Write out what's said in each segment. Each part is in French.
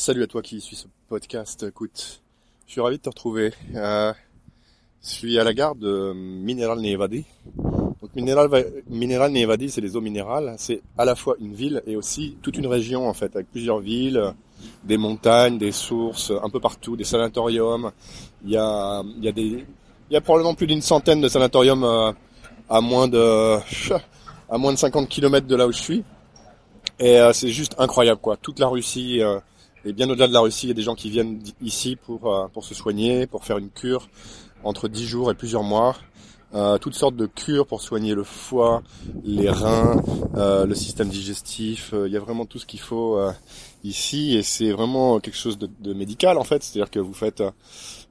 Salut à toi qui suis ce podcast. Écoute, je suis ravi de te retrouver. Euh, je suis à la gare de Mineral Nevadi. Donc Mineral, Nevadi, c'est les eaux minérales. C'est à la fois une ville et aussi toute une région en fait, avec plusieurs villes, des montagnes, des sources, un peu partout, des sanatoriums. Il y a, il y a des, il y a probablement plus d'une centaine de sanatoriums euh, à moins de, à moins de 50 km de là où je suis. Et euh, c'est juste incroyable quoi. Toute la Russie et bien au-delà de la Russie, il y a des gens qui viennent ici pour euh, pour se soigner, pour faire une cure entre 10 jours et plusieurs mois. Euh, toutes sortes de cures pour soigner le foie, les reins, euh, le système digestif. il y a vraiment tout ce qu'il faut ici et c'est vraiment quelque chose de, de médical en fait. C'est-à-dire que vous faites,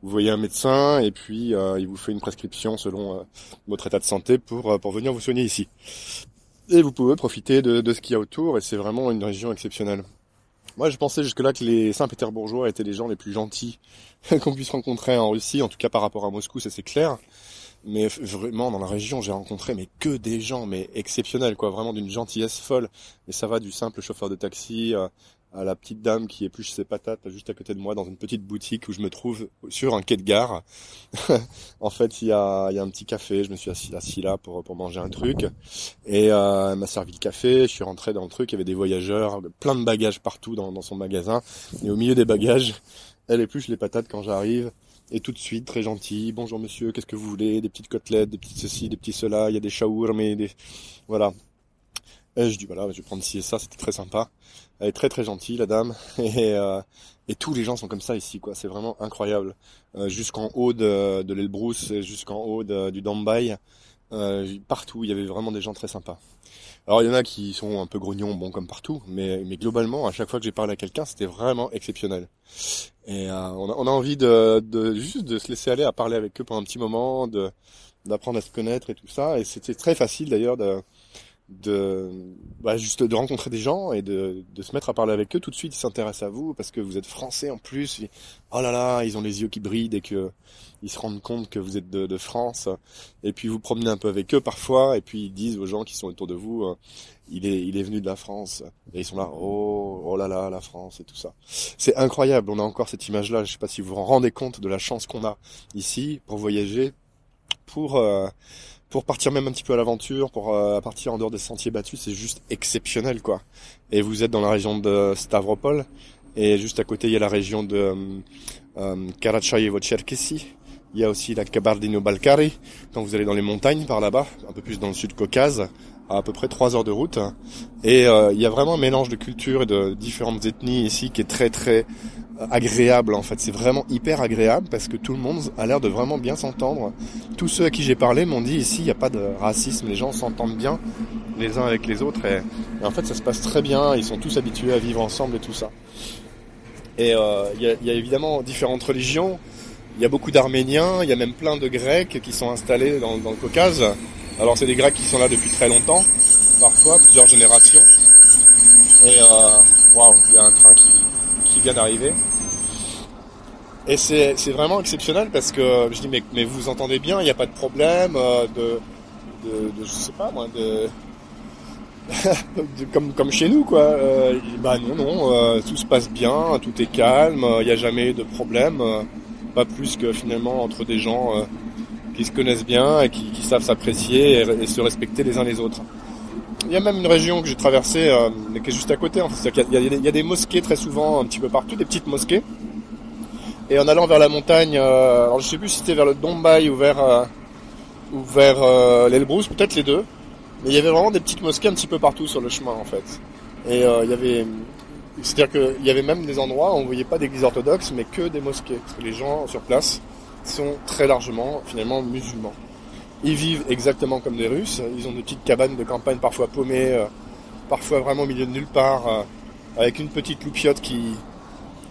vous voyez un médecin et puis il vous fait une prescription selon votre état de santé pour pour venir vous soigner ici. Et vous pouvez profiter de, de ce qu'il y a autour et c'est vraiment une région exceptionnelle. Moi, je pensais jusque-là que les Saint-Pétersbourgeois étaient les gens les plus gentils qu'on puisse rencontrer en Russie, en tout cas par rapport à Moscou, ça c'est clair. Mais vraiment, dans la région, j'ai rencontré mais que des gens, mais exceptionnels, quoi, vraiment d'une gentillesse folle. Et ça va du simple chauffeur de taxi euh, à la petite dame qui épluche ses patates juste à côté de moi dans une petite boutique où je me trouve sur un quai de gare. en fait, il y a, y a un petit café, je me suis assis, assis là pour, pour manger un truc et euh, elle m'a servi le café, je suis rentré dans le truc, il y avait des voyageurs, plein de bagages partout dans, dans son magasin et au milieu des bagages, elle épluche les patates quand j'arrive. Et tout de suite, très gentil, bonjour monsieur, qu'est-ce que vous voulez? Des petites côtelettes, des petites ceci, des petits cela, il y a des shawarma, mais des... Voilà. Et je dis voilà, je vais prendre ci et ça, c'était très sympa. Elle est très très gentille, la dame. Et, euh, et tous les gens sont comme ça ici, quoi. C'est vraiment incroyable. Euh, jusqu'en haut de, de l'Elbrus, jusqu'en haut du Dambay, euh, partout, il y avait vraiment des gens très sympas. Alors il y en a qui sont un peu grognons, bon comme partout, mais, mais globalement, à chaque fois que j'ai parlé à quelqu'un, c'était vraiment exceptionnel. Et euh, on, a, on, a, envie de, de juste de se laisser aller à parler avec eux pendant un petit moment, de d'apprendre à se connaître et tout ça. Et c'était très facile d'ailleurs de de bah, juste de rencontrer des gens et de, de se mettre à parler avec eux. Tout de suite ils s'intéressent à vous parce que vous êtes français en plus. Oh là là ils ont les yeux qui brillent dès que ils se rendent compte que vous êtes de, de, France. Et puis vous promenez un peu avec eux parfois et puis ils disent aux gens qui sont autour de vous euh, il est il est venu de la France. Et ils sont là oh oh là là la France et tout ça. C'est incroyable. On a encore cette image là je sais pas si vous vous rendez compte de la chance qu'on a ici pour voyager pour euh, pour partir même un petit peu à l'aventure, pour euh, partir en dehors des sentiers battus, c'est juste exceptionnel quoi. Et vous êtes dans la région de Stavropol et juste à côté il y a la région de euh, euh Karachayevo-Cherkessy. Il y a aussi la Kabardino-Balkari quand vous allez dans les montagnes par là-bas, un peu plus dans le sud Caucase, à à peu près trois heures de route. Et euh, il y a vraiment un mélange de cultures et de différentes ethnies ici qui est très très agréable en fait. C'est vraiment hyper agréable parce que tout le monde a l'air de vraiment bien s'entendre. Tous ceux à qui j'ai parlé m'ont dit ici il n'y a pas de racisme, les gens s'entendent bien les uns avec les autres et, en fait ça se passe très bien. Ils sont tous habitués à vivre ensemble et tout ça. Et euh, il y, a, évidemment différentes religions. Il y a beaucoup d'Arméniens, il y a même plein de Grecs qui sont installés dans, dans le Caucase. Alors c'est des Grecs qui sont là depuis très longtemps, parfois plusieurs générations. Et euh, waouh, il y a un train qui, qui vient d'arriver. Et c'est, vraiment exceptionnel parce que je dis mais, mais vous entendez bien, il n'y a pas de problème euh, de, je sais pas moi, de, comme, comme chez nous quoi. Euh, bah non non, euh, tout se passe bien, tout est calme, il n'y a jamais de problème, pas plus que finalement entre des gens qui se connaissent bien et qui, savent s'apprécier et, se respecter les uns les autres. Il y a même une région que j'ai traversée, mais qui est juste à côté. En fait. il, y a, des mosquées très souvent, un petit peu partout, des petites mosquées. Et en allant vers la montagne, euh, alors je sais plus si c'était vers le Dombay ou vers, euh, euh, peut-être les deux. Mais il y avait vraiment des petites mosquées un petit peu partout sur le chemin en fait. Et euh, il y avait, c'est-à-dire qu'il y avait même des endroits où on voyait pas d'église orthodoxe, mais que des mosquées, parce que les gens sur place sont très largement finalement musulmans. Ils vivent exactement comme des Russes. Ils ont des petites cabanes de campagne parfois paumées, euh, parfois vraiment au milieu de nulle part, euh, avec une petite loupiote qui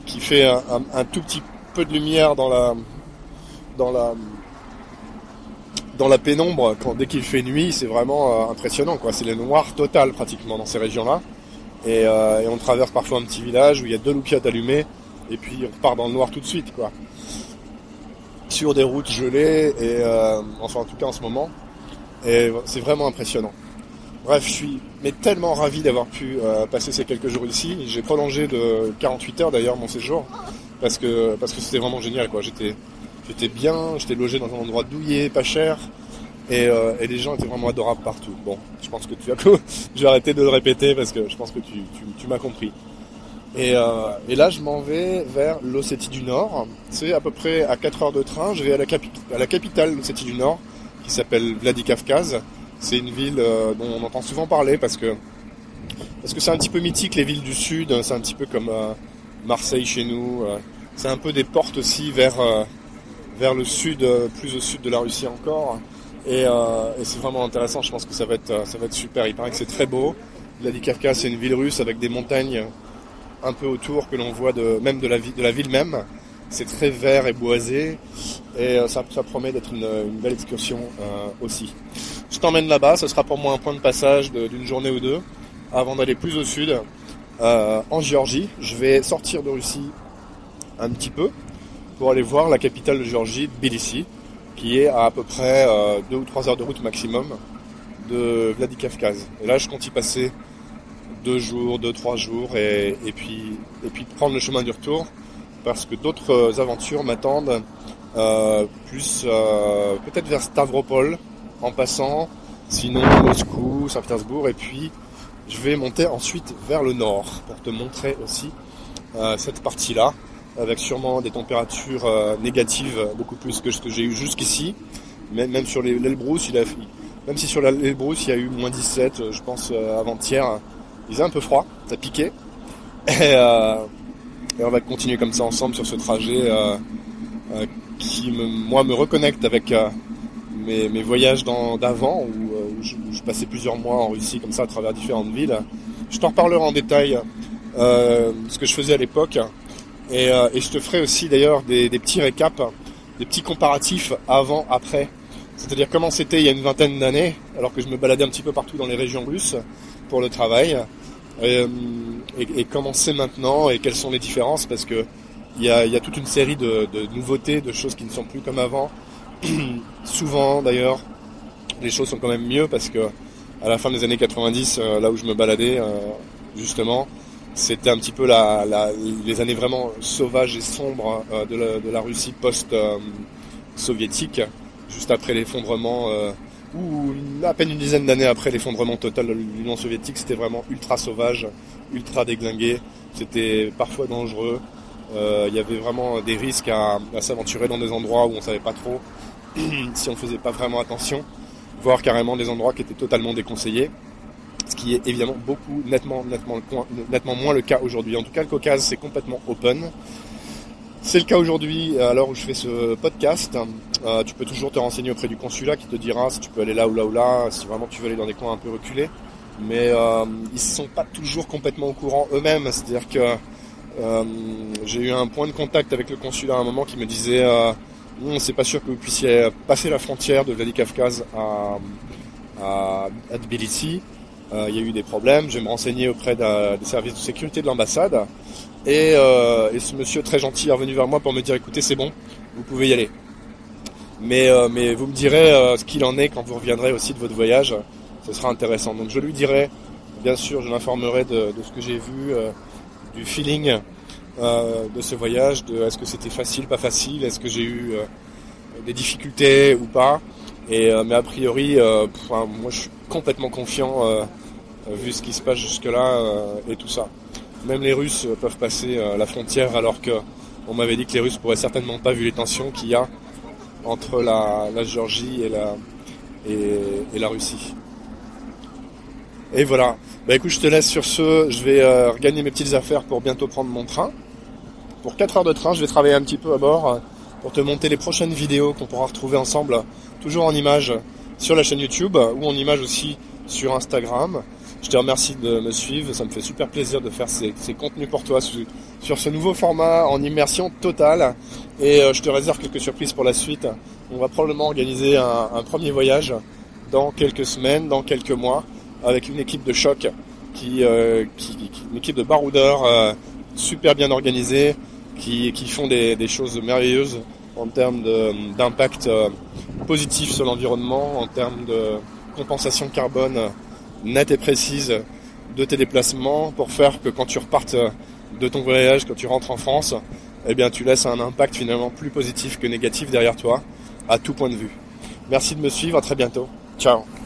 qui fait un, tout petit de lumière dans la dans la dans la pénombre. Quand dès qu'il fait nuit c'est vraiment euh, impressionnant c'est le noir total pratiquement dans ces régions là euh, et, on traverse parfois un petit village où il y a deux loupiottes allumées et puis on repart dans le noir tout de suite sur des routes gelées et euh, enfin en tout cas en ce moment et c'est vraiment impressionnant Bref, je suis mais tellement ravi d'avoir pu passer ces quelques jours ici. J'ai prolongé de 48 heures d'ailleurs mon séjour parce que parce que c'était vraiment génial quoi. J'étais j'étais bien, j'étais logé dans un endroit douillet, pas cher. Et, euh, et, les gens étaient vraiment adorables partout. Bon, je pense que tu as je vais arrêter de le répéter parce que je pense que tu, tu, tu m'as compris. Et, euh, et, là, je m'en vais vers l'Ossétie du Nord. C'est à peu près à 4 heures de train. Je vais à la, capitale l'Ossétie du Nord, qui s'appelle Vladikavkaz. C'est une ville euh, dont on entend souvent parler parce que parce que c'est un petit peu mythique les villes du sud. C'est un petit peu comme euh, Marseille chez nous. C'est un peu des portes aussi vers vers le sud, plus au sud de la Russie encore. Et, et c'est vraiment intéressant, je pense que ça va être, ça va être super. Il paraît que c'est très beau. Vladikavkaz, c'est une ville russe avec des montagnes un peu autour que l'on voit de, même de la, ville même. C'est très vert et boisé et euh, ça, promet d'être une, une, belle excursion euh, aussi. Je t'emmène là-bas, ce sera pour moi un point de passage d'une journée ou deux avant d'aller plus au sud euh, en Géorgie. Je vais sortir de Russie un petit peu pour aller voir la capitale de Géorgie, Tbilissi, qui est à à peu près euh, deux ou trois heures de route maximum de Vladikavkaz. Et là, je compte y passer deux jours, deux, trois jours, et, et, puis, et puis prendre le chemin du retour, parce que d'autres aventures m'attendent, euh, plus euh, peut-être vers Stavropol, en passant, sinon Moscou, Saint-Pétersbourg, et puis je vais monter ensuite vers le nord, pour te montrer aussi euh, cette partie-là avec sûrement des températures négatives beaucoup plus que ce que j'ai eu jusqu'ici. Même, même sur l'Elbrus, il a, même si sur l'Elbrus il y a eu moins 17, euh, je pense avant-hier, il faisait un peu froid, ça piquait. Et, euh, et, on va continuer comme ça ensemble sur ce trajet euh, qui, me, moi, me reconnecte avec mes, voyages d'avant, où, je, passais plusieurs mois en Russie comme ça à travers différentes villes. Je t'en reparlerai en détail ce que je faisais à l'époque. Et, euh, et, je te ferai aussi d'ailleurs des, des, petits récaps, des petits comparatifs avant, après. C'est-à-dire comment c'était il y a une vingtaine d'années, alors que je me baladais un petit peu partout dans les régions russes pour le travail, et, et, et comment c'est maintenant et quelles sont les différences, parce que il y a, toute une série de, nouveautés, de choses qui ne sont plus comme avant. Souvent d'ailleurs, les choses sont quand même mieux parce que à la fin des années 90, euh, là où je me baladais, euh, justement, c'était un petit peu les années vraiment sauvages et sombres euh, de, la, Russie post-soviétique, juste après l'effondrement, ou à peine une dizaine d'années après l'effondrement total de l'Union soviétique, c'était vraiment ultra sauvage, ultra déglingué, c'était parfois dangereux, euh, il y avait vraiment des risques à, s'aventurer dans des endroits où on savait pas trop si on faisait pas vraiment attention, voire carrément des endroits qui étaient totalement déconseillés ce qui est évidemment beaucoup, nettement moins le cas aujourd'hui. En tout cas, le Caucase, c'est complètement open. C'est le cas aujourd'hui, à l'heure où je fais ce podcast. Euh, tu peux toujours te renseigner auprès du consulat qui te dira si tu peux aller là ou là ou là, si vraiment tu veux aller dans des coins un peu reculés. Mais euh, ils sont pas toujours complètement au courant eux-mêmes. C'est-à-dire que euh, j'ai eu un point de contact avec le consulat à un moment qui me disait non, c'est pas sûr que vous puissiez passer la frontière de Vladikavkaz à, à, il y a eu des problèmes. Je vais me renseigner auprès des services de sécurité de l'ambassade. Et, euh, et, ce monsieur très gentil est revenu vers moi pour me dire écoutez, c'est bon, vous pouvez y aller. Mais, euh, mais vous me direz euh, ce qu'il en est quand vous reviendrez aussi de votre voyage. Ce sera intéressant. Donc je lui dirai, bien sûr, je l'informerai de, ce que j'ai vu, du feeling de ce voyage, de est-ce que c'était facile, pas facile, est-ce que j'ai eu des difficultés ou pas. Et, mais a priori, moi je suis complètement confiant vu ce qui se passe jusque-là et tout ça. Même les Russes peuvent passer euh, la frontière alors que on m'avait dit que les Russes pourraient certainement pas vu les tensions qu'il y a entre la, Géorgie et la, et, la Russie. Et voilà. Bah écoute, je te laisse sur ce. Je vais euh, regagner mes petites affaires pour bientôt prendre mon train. Pour 4 heures de train, je vais travailler un petit peu à bord pour te monter les prochaines vidéos qu'on pourra retrouver ensemble, toujours en images sur la chaîne YouTube ou en image aussi sur Instagram. Je te remercie de me suivre, ça me fait super plaisir de faire ces, contenus pour toi sur, ce nouveau format en immersion totale. Et euh, je te réserve quelques surprises pour la suite. On va probablement organiser un, premier voyage dans quelques semaines, dans quelques mois, avec une équipe de choc, qui, euh, une équipe de baroudeurs euh, super bien organisée, qui, font des, des choses merveilleuses en termes d'impact positif sur l'environnement, en termes de compensation carbone nette et précise de tes déplacements pour faire que quand tu repartes de ton voyage, quand tu rentres en France, eh bien tu laisses un impact finalement plus positif que négatif derrière toi, à tout point de vue. Merci de me suivre, à très bientôt. Ciao